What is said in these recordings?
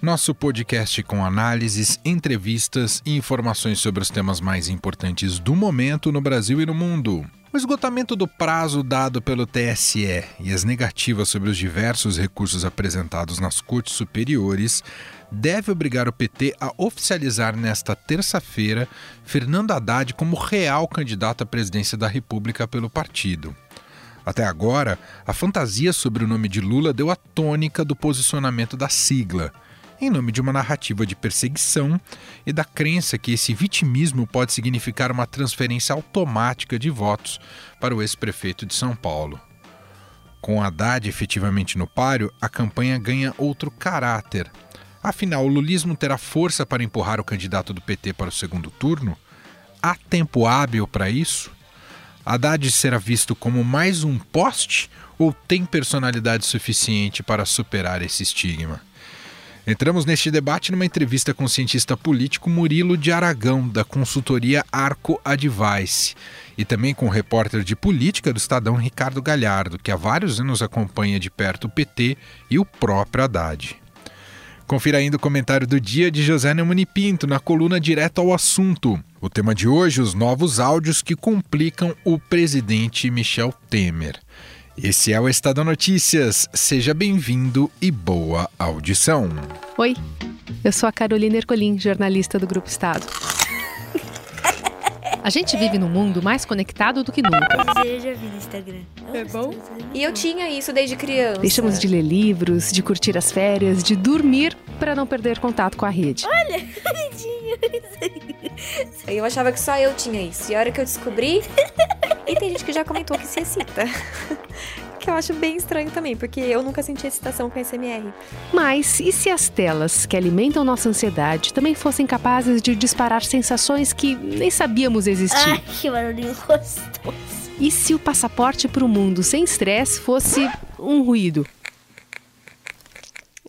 nosso podcast com análises, entrevistas e informações sobre os temas mais importantes do momento no Brasil e no mundo. O esgotamento do prazo dado pelo TSE e as negativas sobre os diversos recursos apresentados nas cortes superiores deve obrigar o PT a oficializar nesta terça-feira Fernando Haddad como real candidato à presidência da República pelo partido. Até agora, a fantasia sobre o nome de Lula deu a tônica do posicionamento da sigla em nome de uma narrativa de perseguição e da crença que esse vitimismo pode significar uma transferência automática de votos para o ex-prefeito de São Paulo. Com Haddad efetivamente no páreo, a campanha ganha outro caráter. Afinal, o lulismo terá força para empurrar o candidato do PT para o segundo turno? Há tempo hábil para isso? Haddad será visto como mais um poste ou tem personalidade suficiente para superar esse estigma? Entramos neste debate numa entrevista com o cientista político Murilo de Aragão, da consultoria Arco Advice, e também com o repórter de política do Estadão Ricardo Galhardo, que há vários anos acompanha de perto o PT e o próprio Haddad. Confira ainda o comentário do dia de José Neumani Pinto na coluna Direto ao Assunto. O tema de hoje, os novos áudios que complicam o presidente Michel Temer. Esse é o Estado Notícias. Seja bem-vindo e boa audição. Oi, eu sou a Carolina Ercolim, jornalista do Grupo Estado. A gente vive num mundo mais conectado do que nunca. Eu já vi no Instagram. É bom? E eu tinha isso desde criança. Deixamos de ler livros, de curtir as férias, de dormir para não perder contato com a rede. Olha, tinha. Eu achava que só eu tinha isso. E a hora que eu descobri, e tem gente que já comentou que se excita. Que eu acho bem estranho também, porque eu nunca senti excitação com SMR. Mas e se as telas que alimentam nossa ansiedade também fossem capazes de disparar sensações que nem sabíamos existir? Ai, que barulhinho gostoso. E se o passaporte para o mundo sem estresse fosse um ruído?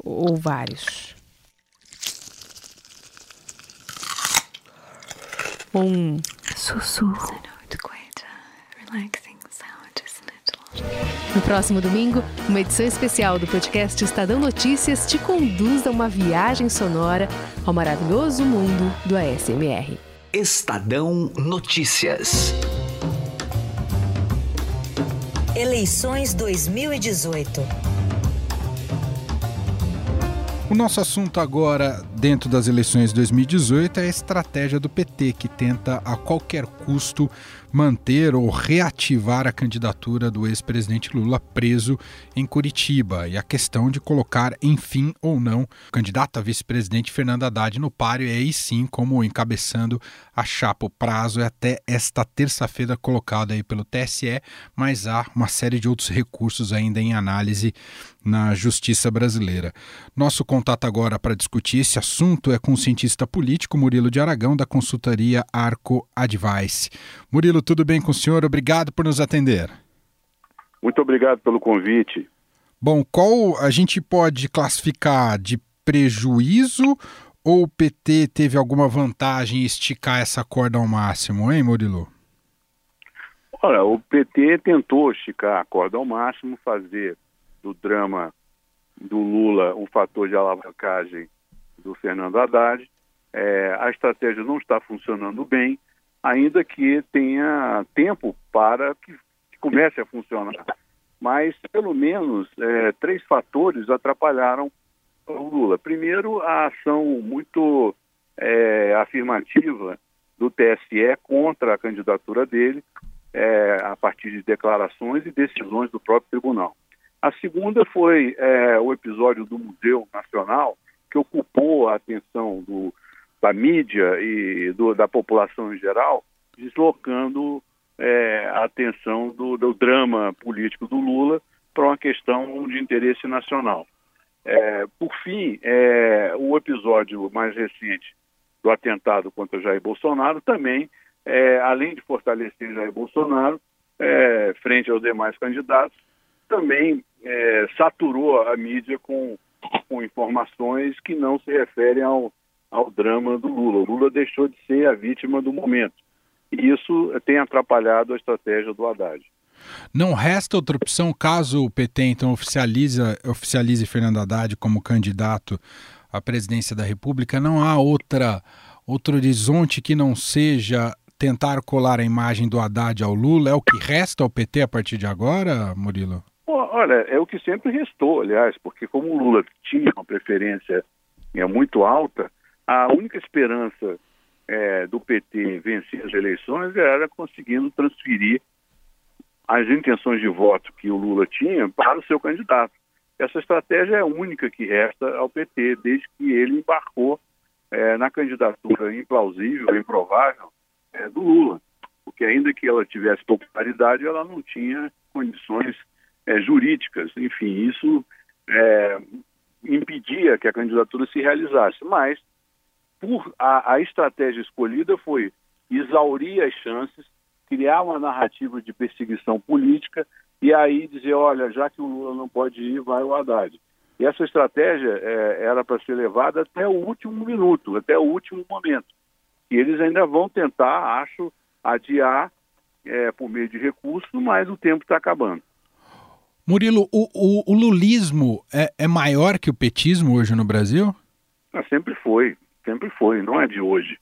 Ou vários? Um sussurro. No próximo domingo, uma edição especial do podcast Estadão Notícias te conduz a uma viagem sonora ao maravilhoso mundo do ASMR. Estadão Notícias. Eleições 2018. O nosso assunto agora, dentro das eleições de 2018, é a estratégia do PT, que tenta a qualquer custo manter ou reativar a candidatura do ex-presidente Lula preso em Curitiba e a questão de colocar, enfim ou não, o candidato a vice-presidente Fernando Haddad no páreo e aí sim como encabeçando a chapa. O prazo é até esta terça-feira colocado aí pelo TSE, mas há uma série de outros recursos ainda em análise na justiça brasileira. Nosso contato agora para discutir esse assunto é com o cientista político Murilo de Aragão, da consultoria Arco Advice. Murilo, tudo bem com o senhor? Obrigado por nos atender. Muito obrigado pelo convite. Bom, qual a gente pode classificar de prejuízo ou o PT teve alguma vantagem em esticar essa corda ao máximo, hein, Murilo? Olha, o PT tentou esticar a corda ao máximo, fazer do drama do Lula um fator de alavancagem do Fernando Haddad. É, a estratégia não está funcionando bem, ainda que tenha tempo para que, comece a funcionar. Mas, pelo menos, é, três fatores atrapalharam o Lula. Primeiro, a ação muito é, afirmativa do TSE contra a candidatura dele, é, a partir de declarações e decisões do próprio tribunal. A segunda foi é, o episódio do Museu Nacional, que ocupou a atenção do, da mídia e do, da população em geral, deslocando é, a atenção do, do, drama político do Lula para uma questão de interesse nacional. É, por fim, é, o episódio mais recente do atentado contra Jair Bolsonaro também é, além de fortalecer Jair Bolsonaro, é, frente aos demais candidatos, também é, saturou a mídia com, com informações que não se referem ao, ao drama do Lula. O Lula deixou de ser a vítima do momento. E isso tem atrapalhado a estratégia do Haddad. Não resta outra opção caso o PT então oficialize, oficialize Fernando Haddad como candidato à presidência da República. Não há outra outro horizonte que não seja tentar colar a imagem do Haddad ao Lula? É o que resta ao PT a partir de agora, Murilo? Olha, é o que sempre restou, aliás, porque como o Lula tinha uma preferência é, muito alta, a única esperança é, do PT vencer as eleições era conseguindo transferir as intenções de voto que o Lula tinha para o seu candidato. Essa estratégia é a única que resta ao PT, desde que ele embarcou é, na candidatura implausível, improvável é, do Lula. Porque ainda que ela tivesse popularidade, ela não tinha condições é, jurídicas. Enfim, isso é, impedia que a candidatura se realizasse. Mas por a, a estratégia escolhida foi exaurir as chances, criar uma narrativa de perseguição política e aí dizer, olha, já que o Lula não pode ir, vai o Haddad. E essa estratégia é, era para ser levada até o último minuto, até o último momento. E eles ainda vão tentar, acho, adiar é, por meio de recurso, mas o tempo está acabando. Murilo, o, o, o lulismo é, é, maior que o petismo hoje no Brasil? Ah, sempre foi, sempre foi, não é de hoje.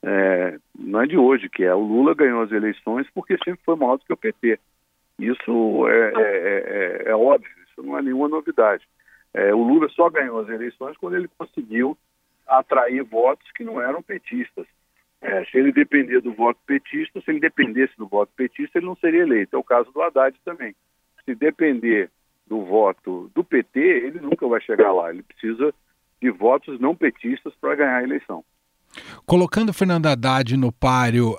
É, não é de hoje que é. O Lula ganhou as eleições porque sempre foi maior do que o PT. Isso é, é, é, é óbvio, isso não é nenhuma novidade. É, o Lula só ganhou as eleições quando ele conseguiu atrair votos que não eram petistas. É, se ele depender do voto petista, se ele dependesse do voto petista, ele não seria eleito. É o caso do Haddad também. Se depender do voto do PT, ele nunca vai chegar lá. Ele precisa de votos não petistas para ganhar a eleição. Colocando Fernando Haddad no páreo,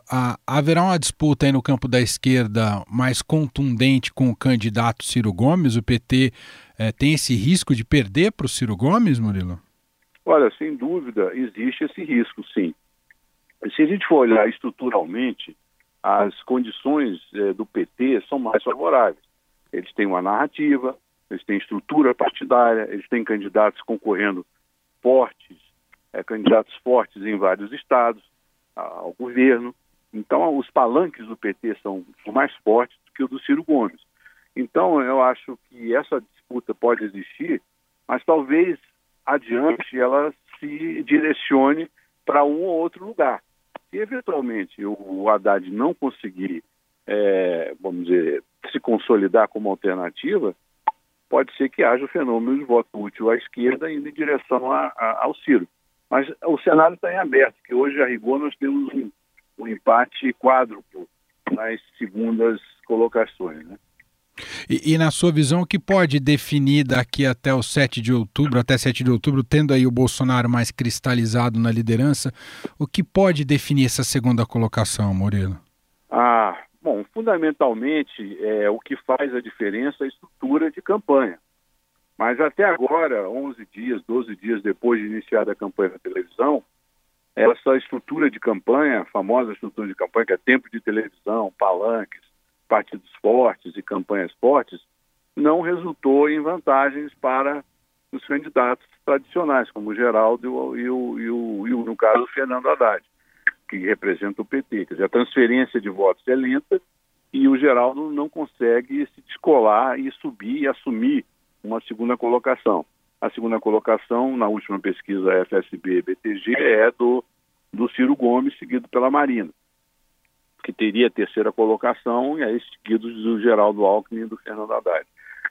haverá uma disputa aí no campo da esquerda mais contundente com o candidato Ciro Gomes? O PT é, tem esse risco de perder para o Ciro Gomes, Murilo? Olha, sem dúvida, existe esse risco, sim. Se a gente for olhar estruturalmente, as condições é, do PT são mais favoráveis. Eles têm uma narrativa, eles têm estrutura partidária, eles têm candidatos concorrendo fortes, é, candidatos fortes em vários estados ao governo. Então, os palanques do PT são mais fortes do que o do Ciro Gomes. Então, eu acho que essa disputa pode existir, mas talvez adiante ela se direcione para um ou outro lugar. Se eventualmente o Haddad não conseguir, é, vamos dizer, se consolidar como alternativa, pode ser que haja o fenômeno de voto útil à esquerda indo em direção a, a, ao Ciro. Mas o cenário está em aberto, que hoje, a rigor, nós temos um, um empate quádruplo nas segundas colocações. Né? E, e, na sua visão, o que pode definir daqui até o 7 de outubro, até 7 de outubro, tendo aí o Bolsonaro mais cristalizado na liderança, o que pode definir essa segunda colocação, Moreno? Bom, fundamentalmente é, o que faz a diferença é a estrutura de campanha. Mas até agora, 11 dias, 12 dias depois de iniciar a campanha na televisão, essa estrutura de campanha, a famosa estrutura de campanha, que é tempo de televisão, palanques, partidos fortes e campanhas fortes, não resultou em vantagens para os candidatos tradicionais, como o Geraldo e o, e o, e o no caso, o Fernando Haddad, que representa o PT. Quer dizer, a transferência de votos é lenta e o Geraldo não consegue se descolar e subir e assumir uma segunda colocação. A segunda colocação, na última pesquisa FSB-BTG, é do, do Ciro Gomes, seguido pela Marina que teria a terceira colocação, e aí seguidos do Geraldo Alckmin e do Fernando Haddad.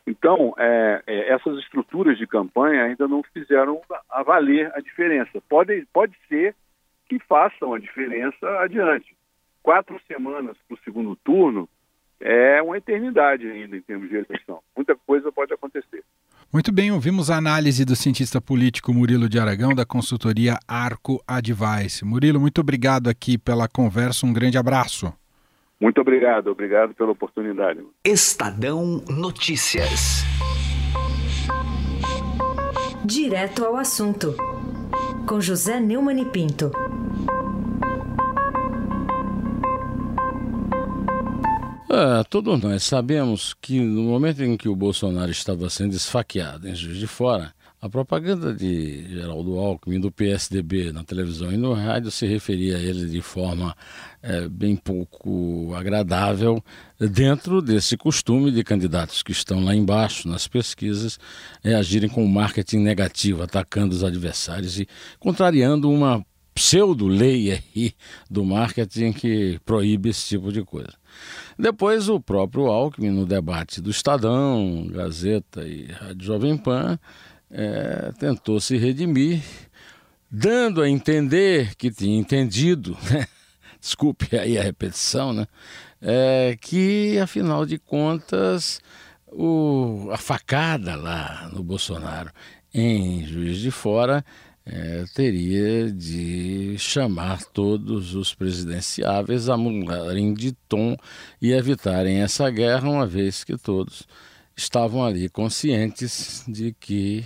Então, é, é, essas estruturas de campanha ainda não fizeram a valer a diferença. Pode, pode ser que façam a diferença adiante. Quatro semanas para o segundo turno é uma eternidade ainda em termos de eleição. Muita coisa pode acontecer. Muito bem, ouvimos a análise do cientista político Murilo de Aragão, da consultoria Arco Advice. Murilo, muito obrigado aqui pela conversa, um grande abraço. Muito obrigado, obrigado pela oportunidade. Estadão Notícias. Direto ao assunto, com José Neumann e Pinto. É, todos nós sabemos que no momento em que o Bolsonaro estava sendo esfaqueado em Juiz de Fora, a propaganda de Geraldo Alckmin do PSDB na televisão e no rádio se referia a ele de forma é, bem pouco agradável dentro desse costume de candidatos que estão lá embaixo nas pesquisas é, agirem com marketing negativo, atacando os adversários e contrariando uma pseudo-lei aí do marketing que proíbe esse tipo de coisa. Depois o próprio Alckmin, no debate do Estadão, Gazeta e Rádio Jovem Pan, é, tentou se redimir, dando a entender que tinha entendido, né? desculpe aí a repetição, né? É, que afinal de contas o, a facada lá no Bolsonaro em Juiz de Fora é, teria de chamar todos os presidenciáveis a mudarem de tom e evitarem essa guerra, uma vez que todos estavam ali conscientes de que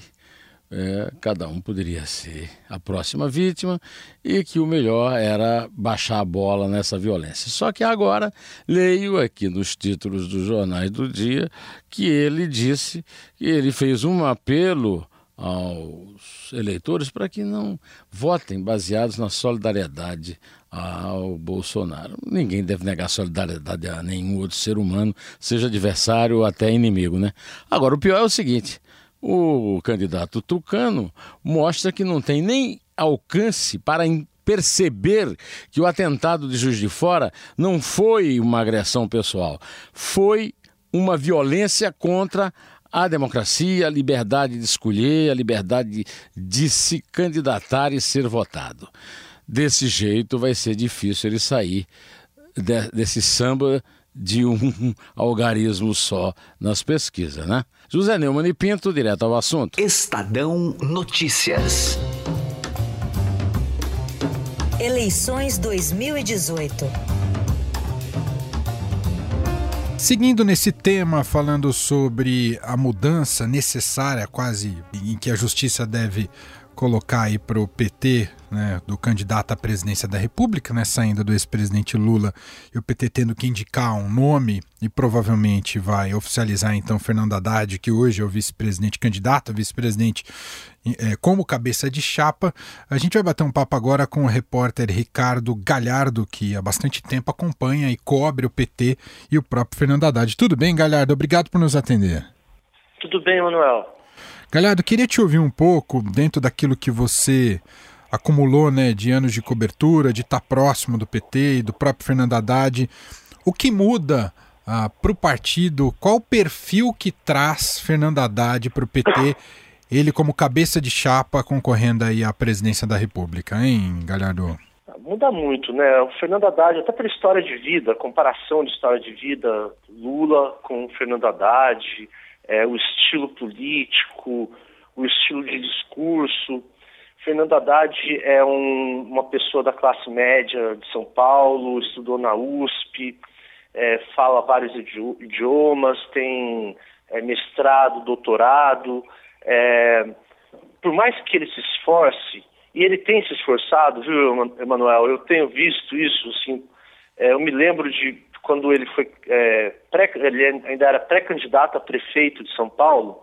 é, cada um poderia ser a próxima vítima e que o melhor era baixar a bola nessa violência. Só que agora leio aqui nos títulos dos jornais do dia que ele disse que ele fez um apelo aos eleitores para que não votem baseados na solidariedade ao Bolsonaro. Ninguém deve negar solidariedade a nenhum outro ser humano, seja adversário ou até inimigo, né? Agora, o pior é o seguinte: o candidato tucano mostra que não tem nem alcance para perceber que o atentado de Juiz de Fora não foi uma agressão pessoal, foi uma violência contra a democracia, a liberdade de escolher, a liberdade de, de se candidatar e ser votado. Desse jeito vai ser difícil ele sair de, desse samba de um algarismo só nas pesquisas, né? José Neumann e Pinto, direto ao assunto. Estadão Notícias. Eleições 2018. Seguindo nesse tema, falando sobre a mudança necessária, quase em que a justiça deve colocar aí para o PT, né, do candidato à presidência da República, né, saindo do ex-presidente Lula, e o PT tendo que indicar um nome e provavelmente vai oficializar então Fernando Haddad, que hoje é o vice-presidente candidato, vice-presidente como cabeça de chapa. A gente vai bater um papo agora com o repórter Ricardo Galhardo, que há bastante tempo acompanha e cobre o PT e o próprio Fernando Haddad. Tudo bem, Galhardo? Obrigado por nos atender. Tudo bem, Manuel. Galhardo, queria te ouvir um pouco dentro daquilo que você acumulou né, de anos de cobertura, de estar próximo do PT e do próprio Fernando Haddad. O que muda ah, para o partido? Qual o perfil que traz Fernando Haddad para o PT? Ele como cabeça de chapa concorrendo aí à presidência da República, hein, Galhardo? Muda muito, né? O Fernando Haddad, até pela história de vida, comparação de história de vida, Lula com Fernando Haddad, é, o estilo político, o estilo de discurso. Fernando Haddad é um, uma pessoa da classe média de São Paulo, estudou na USP, é, fala vários idiomas, tem é, mestrado, doutorado. É, por mais que ele se esforce, e ele tem se esforçado, viu, Emanuel? Eu tenho visto isso, assim, é, eu me lembro de quando ele foi é, pré, ele ainda era pré-candidato a prefeito de São Paulo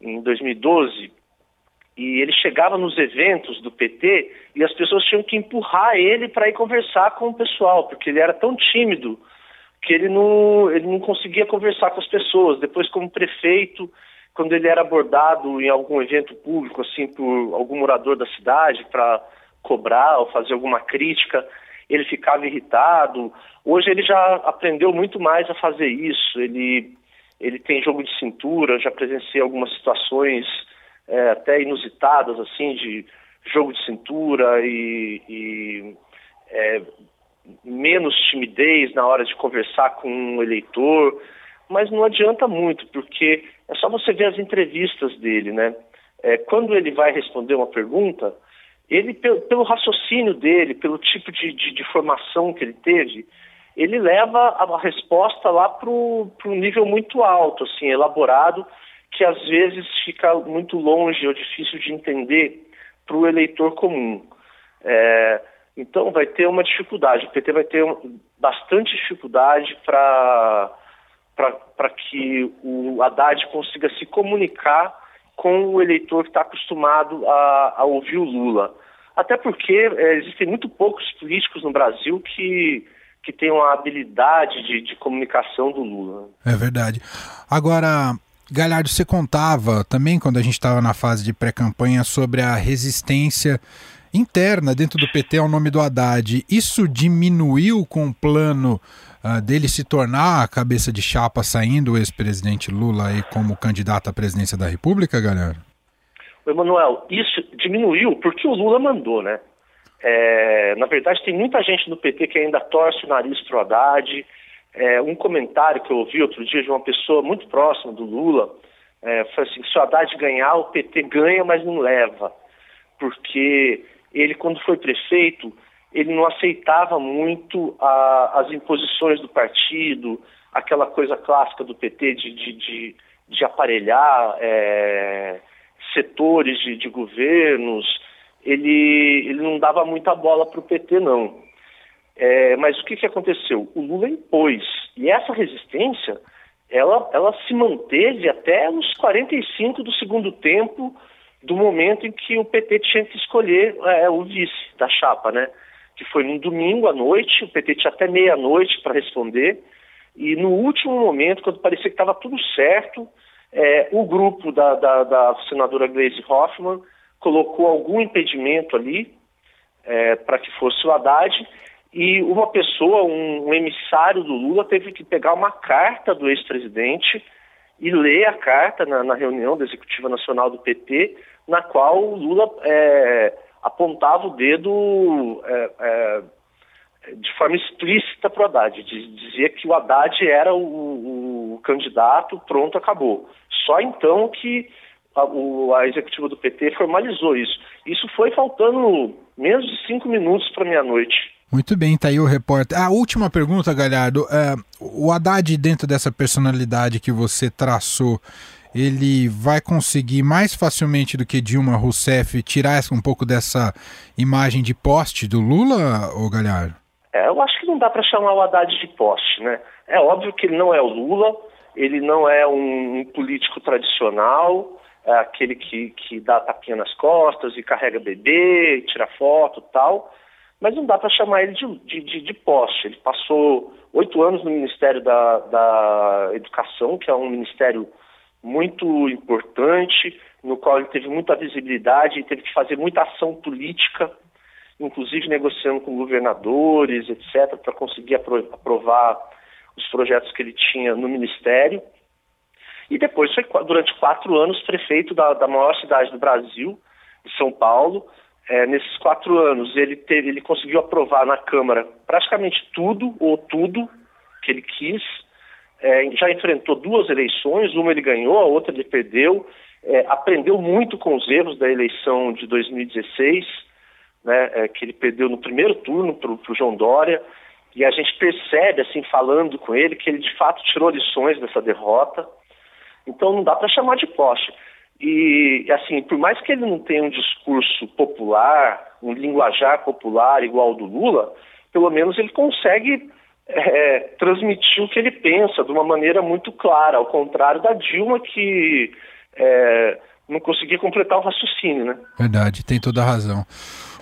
em 2012 e ele chegava nos eventos do PT e as pessoas tinham que empurrar ele para ir conversar com o pessoal porque ele era tão tímido que ele não ele não conseguia conversar com as pessoas depois como prefeito quando ele era abordado em algum evento público assim por algum morador da cidade para cobrar ou fazer alguma crítica ele ficava irritado. Hoje ele já aprendeu muito mais a fazer isso. Ele, ele tem jogo de cintura, já presenciei algumas situações é, até inusitadas, assim, de jogo de cintura e, e é, menos timidez na hora de conversar com um eleitor. Mas não adianta muito, porque é só você ver as entrevistas dele, né? É, quando ele vai responder uma pergunta, ele, pelo, pelo raciocínio dele, pelo tipo de, de, de, formação que ele teve, ele leva a, resposta lá para um nível muito alto, assim, elaborado, que às vezes fica muito longe ou difícil de entender para o eleitor comum. É, Então vai ter uma dificuldade, o PT vai ter bastante dificuldade para que o Haddad consiga se comunicar com o eleitor que está acostumado a, a, ouvir o Lula. Até porque é, existem muito poucos políticos no Brasil que, que tenham a habilidade de, de comunicação do Lula. É verdade. Agora, Galhardo, você contava também, quando a gente estava na fase de pré-campanha, sobre a resistência interna dentro do PT ao nome do Haddad. Isso diminuiu com o plano uh, dele se tornar a cabeça de chapa saindo o ex-presidente Lula aí como candidato à presidência da República, Galhardo? Emanuel, isso diminuiu porque o Lula mandou, né? É, na verdade, tem muita gente no PT que ainda torce o nariz pro Haddad, é, um comentário que eu ouvi outro dia de uma pessoa muito próxima do Lula, é, foi assim, se o Haddad ganhar, o PT ganha, mas não leva. Porque ele, quando foi prefeito, ele não aceitava muito a, as imposições do partido, aquela coisa clássica do PT de, de, de, de aparelhar é, setores de, de governos, ele, ele não dava muita bola para o PT, não. É, mas o que, que aconteceu? O Lula impôs. E essa resistência, ela, ela se manteve até os 45 do segundo tempo do momento em que o PT tinha que escolher é, o vice da chapa, né? Que foi num domingo à noite, o PT tinha até meia-noite para responder. E no último momento, quando parecia que estava tudo certo, é, o grupo da, da, da senadora Gleisi Hoffmann colocou algum impedimento ali é, para que fosse o Haddad e uma pessoa, um, um, emissário do Lula, teve que pegar uma carta do ex-presidente e ler a carta na, na, reunião da Executiva Nacional do PT, na qual o Lula é, apontava o dedo é, é, de forma explícita para o Haddad, dizia que o Haddad era o, o, candidato, pronto, acabou. Só então que a, o, a executiva do PT formalizou isso. Isso foi faltando menos de cinco minutos para meia-noite. Muito bem, tá aí o repórter. A última pergunta, Galhardo. É, o Haddad, dentro dessa personalidade que você traçou, ele vai conseguir mais facilmente do que Dilma Rousseff tirar um pouco dessa imagem de poste do Lula, ou Galhardo? É, eu acho que não dá para chamar o Haddad de poste, né? É óbvio que ele não é o Lula, ele não é um, um político tradicional, é aquele que, que dá tapinha nas costas e carrega bebê, tira foto tal mas não dá para chamar ele de, de, de, de, poste. Ele passou oito anos no Ministério da, da Educação, que é um ministério muito importante, no qual ele teve muita visibilidade e teve que fazer muita ação política, inclusive negociando com governadores, etc., para conseguir aprovar os projetos que ele tinha no Ministério. E depois foi durante quatro anos prefeito da, da maior cidade do Brasil, de São Paulo, é, nesses quatro anos, ele, teve, ele conseguiu aprovar na Câmara praticamente tudo, ou tudo, que ele quis. É, já enfrentou duas eleições, uma ele ganhou, a outra ele perdeu. É, aprendeu muito com os erros da eleição de 2016, né, é, que ele perdeu no primeiro turno para o João Dória. E a gente percebe, assim, falando com ele, que ele de fato tirou lições dessa derrota. Então não dá para chamar de poste. E, assim, por mais que ele não tenha um discurso popular, um linguajar popular igual ao do Lula, pelo menos ele consegue é, transmitir o que ele pensa de uma maneira muito clara, ao contrário da Dilma, que é, não conseguia completar o raciocínio, né? Verdade, tem toda a razão.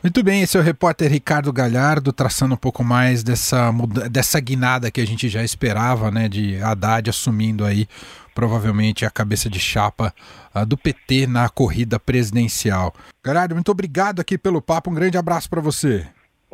Muito bem, esse é o repórter Ricardo Galhardo, traçando um pouco mais dessa, dessa guinada que a gente já esperava, né, de Haddad assumindo aí provavelmente a cabeça de chapa uh, do PT na corrida presidencial. Galhardo, muito obrigado aqui pelo papo, um grande abraço para você.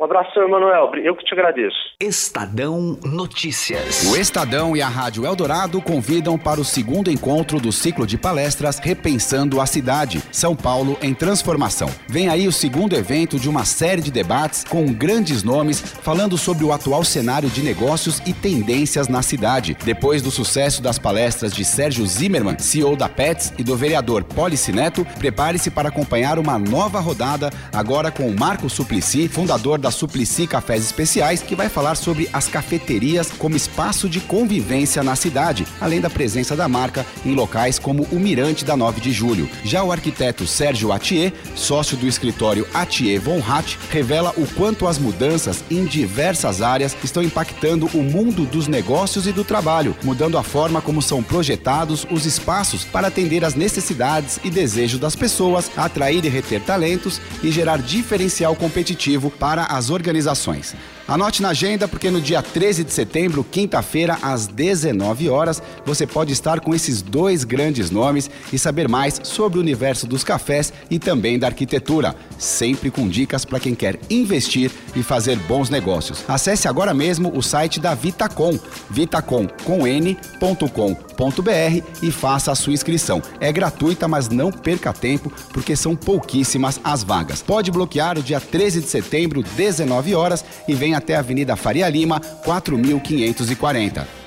Um abraço, Emanuel. Eu que te agradeço. Estadão Notícias. O Estadão e a Rádio Eldorado convidam para o segundo encontro do ciclo de palestras Repensando a Cidade, São Paulo em Transformação. Vem aí o segundo evento de uma série de debates com grandes nomes falando sobre o atual cenário de negócios e tendências na cidade. Depois do sucesso das palestras de Sérgio Zimmermann, CEO da Pets, e do vereador Polici Neto, prepare-se para acompanhar uma nova rodada agora com Marco Suplicy, fundador da Suplicy Cafés Especiais, que vai falar sobre as cafeterias como espaço de convivência na cidade, além da presença da marca em locais como o Mirante da 9 de Julho. Já o arquiteto Sérgio Atier, sócio do escritório Atier Von Hatt, revela o quanto as mudanças em diversas áreas estão impactando o mundo dos negócios e do trabalho, mudando a forma como são projetados os espaços para atender às necessidades e desejos das pessoas, atrair e reter talentos e gerar diferencial competitivo para as organizações. Anote na agenda porque no dia 13 de setembro, quinta-feira, às 19 horas, você pode estar com esses dois grandes nomes e saber mais sobre o universo dos cafés e também da arquitetura, sempre com dicas para quem quer investir e fazer bons negócios. Acesse agora mesmo o site da Vitacom, vitacom.com.br e faça a sua inscrição. É gratuita, mas não perca tempo porque são pouquíssimas as vagas. Pode bloquear o dia 13 de setembro, 19 horas e venha até a Avenida Faria Lima, 4540.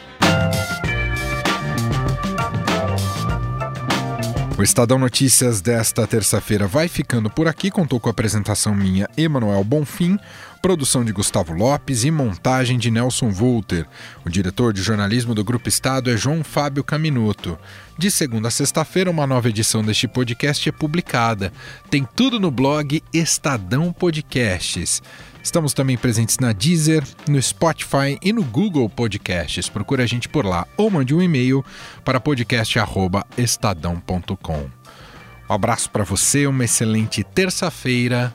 O Estadão Notícias desta terça-feira vai ficando por aqui. Contou com a apresentação minha, Emanuel Bonfim, produção de Gustavo Lopes e montagem de Nelson Volter. O diretor de jornalismo do Grupo Estado é João Fábio Caminuto. De segunda a sexta-feira, uma nova edição deste podcast é publicada. Tem tudo no blog Estadão Podcasts. Estamos também presentes na Deezer, no Spotify e no Google Podcasts. Procure a gente por lá ou mande um e-mail para podcast@estadão.com. Um abraço para você, uma excelente terça-feira